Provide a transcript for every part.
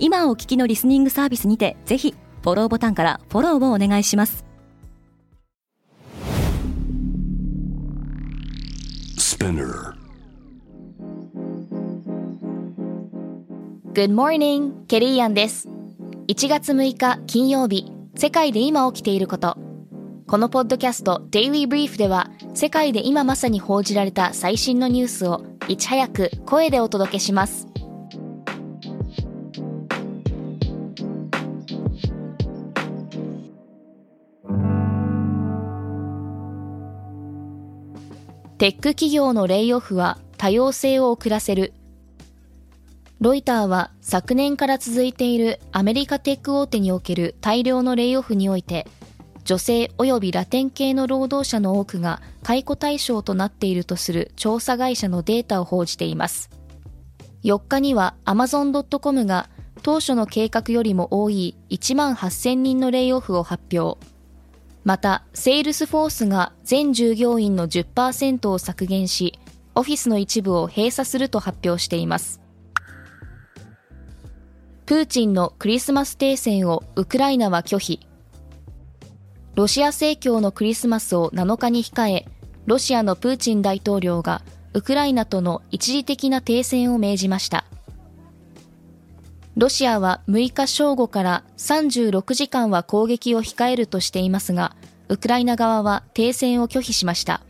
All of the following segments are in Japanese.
今お聞きのリスニングサービスにてぜひフォローボタンからフォローをお願いします。Good morning, ケリーアンです1月6日金曜日世界で今起きていること。このポッドキャスト Daily Brief では世界で今まさに報じられた最新のニュースをいち早く声でお届けしますテック企業のレイオフは多様性を遅らせる。ロイターは昨年から続いているアメリカテック大手における大量のレイオフにおいて、女性及びラテン系の労働者の多くが解雇対象となっているとする調査会社のデータを報じています。4日には Amazon.com が当初の計画よりも多い1万8000人のレイオフを発表。また、セールスフォースが全従業員の10%を削減し、オフィスの一部を閉鎖すると発表しています。プーチンのクリスマス停戦をウクライナは拒否。ロシア正教のクリスマスを7日に控え、ロシアのプーチン大統領がウクライナとの一時的な停戦を命じました。ロシアは6日正午から36時間は攻撃を控えるとしていますが、ウクライナ側は停戦を拒否しました。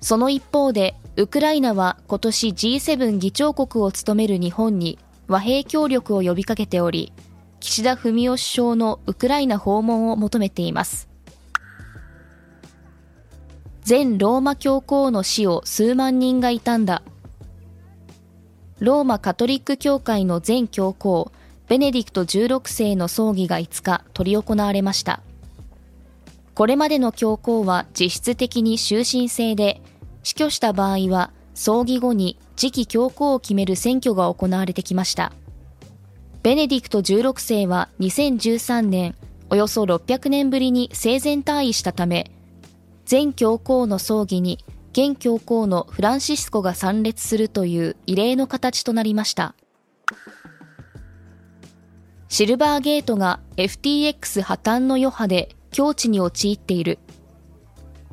その一方で、ウクライナは今年 G7 議長国を務める日本に和平協力を呼びかけており、岸田文雄首相のウクライナ訪問を求めています。前ローマ教皇の死を数万人が悼んだローマカトリック教会の前教皇、ベネディクト16世の葬儀が5日執り行われました。これまでの教皇は実質的に終身制で、死去した場合は葬儀後に次期教皇を決める選挙が行われてきました。ベネディクト16世は2013年、およそ600年ぶりに生前退位したため、前教皇の葬儀に現教皇のフランシスコが参列するという異例の形となりました。シルバーゲートが FTX 破綻の余波で境地に陥っている。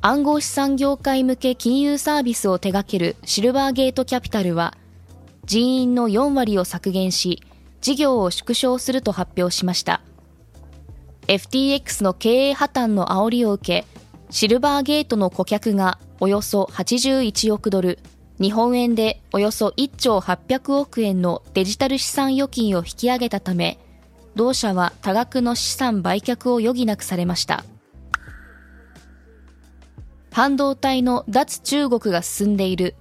暗号資産業界向け金融サービスを手掛けるシルバーゲートキャピタルは、人員の4割を削減し、事業を縮小すると発表しました。FTX の経営破綻の煽りを受け、シルバーゲートの顧客がおよそ81億ドル、日本円でおよそ1兆800億円のデジタル資産預金を引き上げたため、同社は多額の資産売却を余儀なくされました。半導体の脱中国が進んでいる。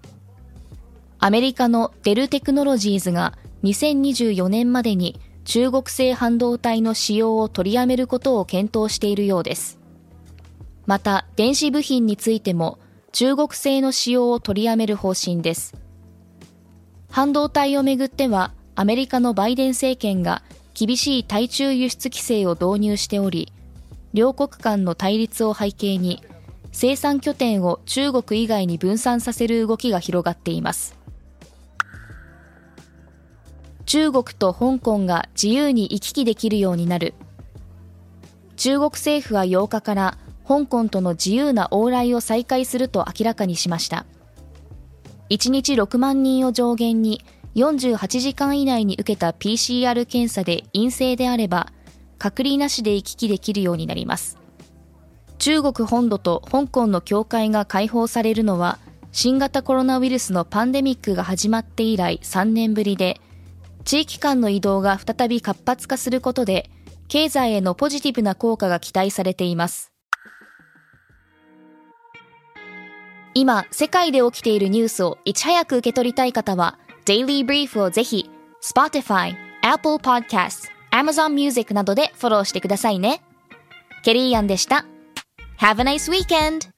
アメリカのデルテクノロジーズが2024年までに中国製半導体の使用を取りやめることを検討しているようです。また、電子部品についても中国製の使用を取りやめる方針です。半導体をめぐっては、アメリカのバイデン政権が厳しい対中輸出規制を導入しており、両国間の対立を背景に、生産拠点を中国以外に分散させる動きが広がっています。中国と香港が自由に行き来できるようになる。中国政府は8日から香港との自由な往来を再開すると明らかにしました。1日6万人を上限に48時間以内に受けた PCR 検査で陰性であれば、隔離なしで行き来できるようになります。中国本土と香港の境界が開放されるのは、新型コロナウイルスのパンデミックが始まって以来3年ぶりで、地域間の移動が再び活発化することで、経済へのポジティブな効果が期待されています。今、世界で起きているニュースをいち早く受け取りたい方は、Daily Brief をぜひ、Spotify、Apple Podcasts、Amazon Music などでフォローしてくださいね。ケリーアンでした。Have a nice weekend!